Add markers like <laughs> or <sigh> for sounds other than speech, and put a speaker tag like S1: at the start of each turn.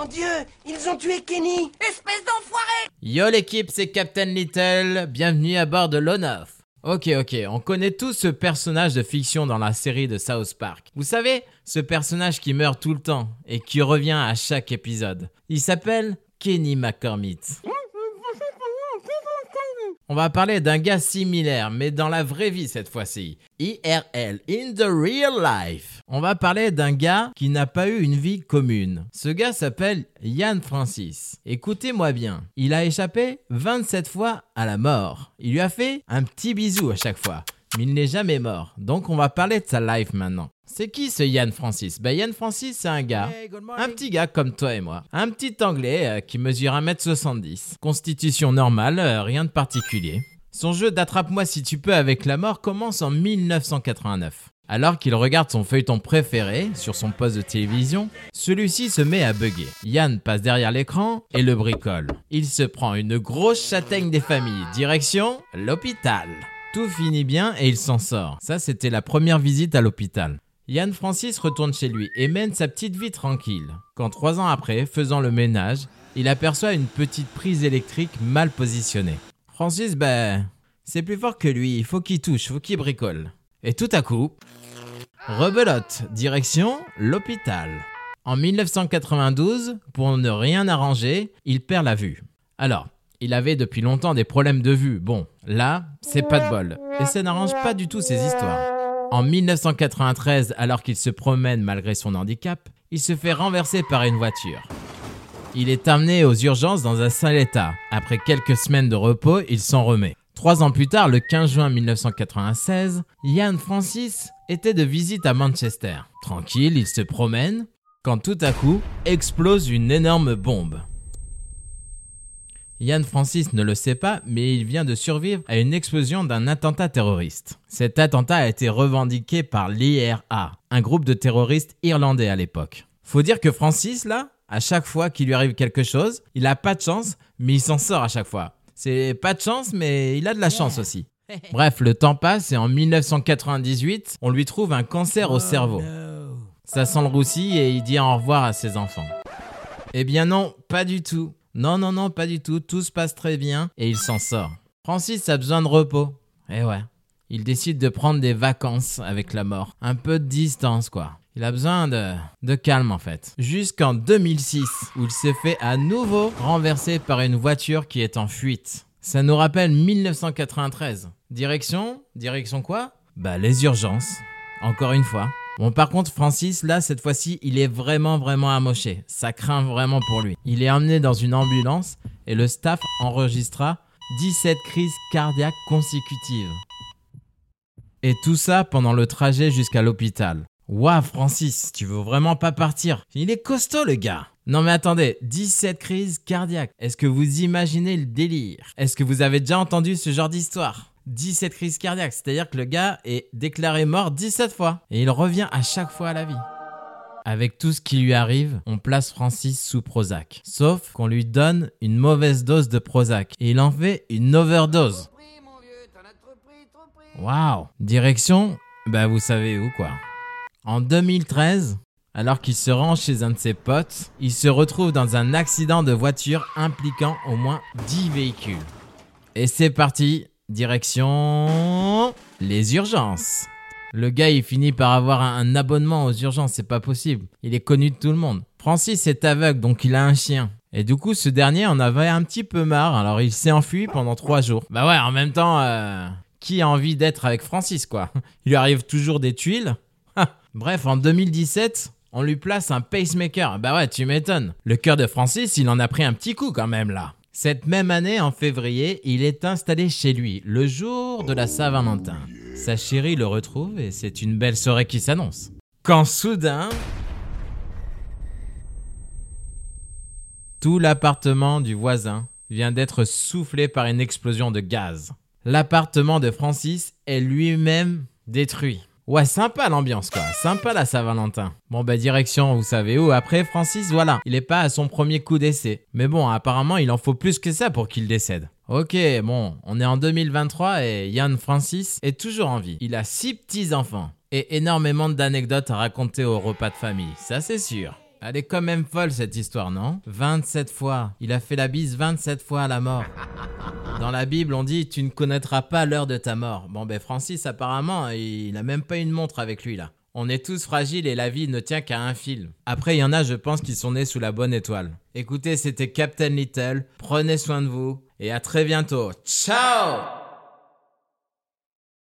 S1: Mon Dieu, ils ont tué Kenny
S2: Espèce d'enfoiré
S3: Yo l'équipe, c'est Captain Little, bienvenue à bord de l'Onoff. Ok, ok, on connaît tous ce personnage de fiction dans la série de South Park. Vous savez, ce personnage qui meurt tout le temps et qui revient à chaque épisode. Il s'appelle Kenny McCormick. On va parler d'un gars similaire, mais dans la vraie vie cette fois-ci. IRL, in the real life. On va parler d'un gars qui n'a pas eu une vie commune. Ce gars s'appelle Yann Francis. Écoutez-moi bien, il a échappé 27 fois à la mort. Il lui a fait un petit bisou à chaque fois mais il n'est jamais mort. Donc on va parler de sa life maintenant. C'est qui ce Yann Francis? Ben Yann Francis, c'est un gars, un petit gars comme toi et moi, un petit anglais euh, qui mesure 1m70, constitution normale, euh, rien de particulier. Son jeu d'attrape-moi si tu peux avec la mort commence en 1989. Alors qu'il regarde son feuilleton préféré sur son poste de télévision, celui-ci se met à bugger. Yann passe derrière l'écran et le bricole. Il se prend une grosse châtaigne des familles, direction l'hôpital. Tout finit bien et il s'en sort. Ça, c'était la première visite à l'hôpital. Yann Francis retourne chez lui et mène sa petite vie tranquille. Quand trois ans après, faisant le ménage, il aperçoit une petite prise électrique mal positionnée. Francis, ben, c'est plus fort que lui, il faut qu'il touche, faut qu'il bricole. Et tout à coup, rebelote, direction l'hôpital. En 1992, pour ne rien arranger, il perd la vue. Alors, il avait depuis longtemps des problèmes de vue. Bon, là, c'est pas de bol. Et ça n'arrange pas du tout ses histoires. En 1993, alors qu'il se promène malgré son handicap, il se fait renverser par une voiture. Il est amené aux urgences dans un sale état. Après quelques semaines de repos, il s'en remet. Trois ans plus tard, le 15 juin 1996, Ian Francis était de visite à Manchester. Tranquille, il se promène, quand tout à coup explose une énorme bombe. Yann Francis ne le sait pas, mais il vient de survivre à une explosion d'un attentat terroriste. Cet attentat a été revendiqué par l'IRA, un groupe de terroristes irlandais à l'époque. Faut dire que Francis, là, à chaque fois qu'il lui arrive quelque chose, il a pas de chance, mais il s'en sort à chaque fois. C'est pas de chance, mais il a de la chance aussi. <laughs> Bref, le temps passe et en 1998, on lui trouve un cancer au cerveau. Ça sent le roussi et il dit au revoir à ses enfants. Eh bien non, pas du tout. Non, non, non, pas du tout. Tout se passe très bien et il s'en sort. Francis a besoin de repos. Eh ouais. Il décide de prendre des vacances avec la mort. Un peu de distance, quoi. Il a besoin de, de calme en fait. Jusqu'en 2006, où il se fait à nouveau renverser par une voiture qui est en fuite. Ça nous rappelle 1993. Direction Direction quoi? Bah les urgences. Encore une fois. Bon, par contre, Francis, là, cette fois-ci, il est vraiment, vraiment amoché. Ça craint vraiment pour lui. Il est emmené dans une ambulance et le staff enregistra 17 crises cardiaques consécutives. Et tout ça pendant le trajet jusqu'à l'hôpital. Waouh, Francis, tu veux vraiment pas partir Il est costaud, le gars. Non mais attendez, 17 crises cardiaques. Est-ce que vous imaginez le délire? Est-ce que vous avez déjà entendu ce genre d'histoire? 17 crises cardiaques, c'est-à-dire que le gars est déclaré mort 17 fois et il revient à chaque fois à la vie. Avec tout ce qui lui arrive, on place Francis sous Prozac. Sauf qu'on lui donne une mauvaise dose de Prozac et il en fait une overdose. Waouh Direction, bah vous savez où quoi. En 2013, alors qu'il se rend chez un de ses potes, il se retrouve dans un accident de voiture impliquant au moins 10 véhicules. Et c'est parti, Direction les urgences. Le gars, il finit par avoir un abonnement aux urgences, c'est pas possible. Il est connu de tout le monde. Francis est aveugle, donc il a un chien. Et du coup, ce dernier en avait un petit peu marre, alors il s'est enfui pendant trois jours. Bah ouais, en même temps, euh, qui a envie d'être avec Francis, quoi? <laughs> Il lui arrive toujours des tuiles? Bref, en 2017, on lui place un pacemaker. Bah ouais, tu m'étonnes. Le cœur de Francis, il en a pris un petit coup quand même là. Cette même année, en février, il est installé chez lui, le jour de la Saint-Valentin. Sa chérie le retrouve et c'est une belle soirée qui s'annonce. Quand soudain... Tout l'appartement du voisin vient d'être soufflé par une explosion de gaz. L'appartement de Francis est lui-même détruit. Ouais, sympa l'ambiance quoi, sympa la Saint-Valentin. Bon bah direction, vous savez où. Après Francis, voilà, il est pas à son premier coup d'essai. Mais bon, apparemment il en faut plus que ça pour qu'il décède. Ok, bon, on est en 2023 et Yann Francis est toujours en vie. Il a six petits enfants et énormément d'anecdotes à raconter au repas de famille, ça c'est sûr. Elle est quand même folle cette histoire, non? 27 fois. Il a fait la bise 27 fois à la mort. <laughs> Dans la Bible, on dit Tu ne connaîtras pas l'heure de ta mort. Bon, ben Francis, apparemment, il a même pas une montre avec lui là. On est tous fragiles et la vie ne tient qu'à un fil. Après, il y en a, je pense, qui sont nés sous la bonne étoile. Écoutez, c'était Captain Little. Prenez soin de vous et à très bientôt. Ciao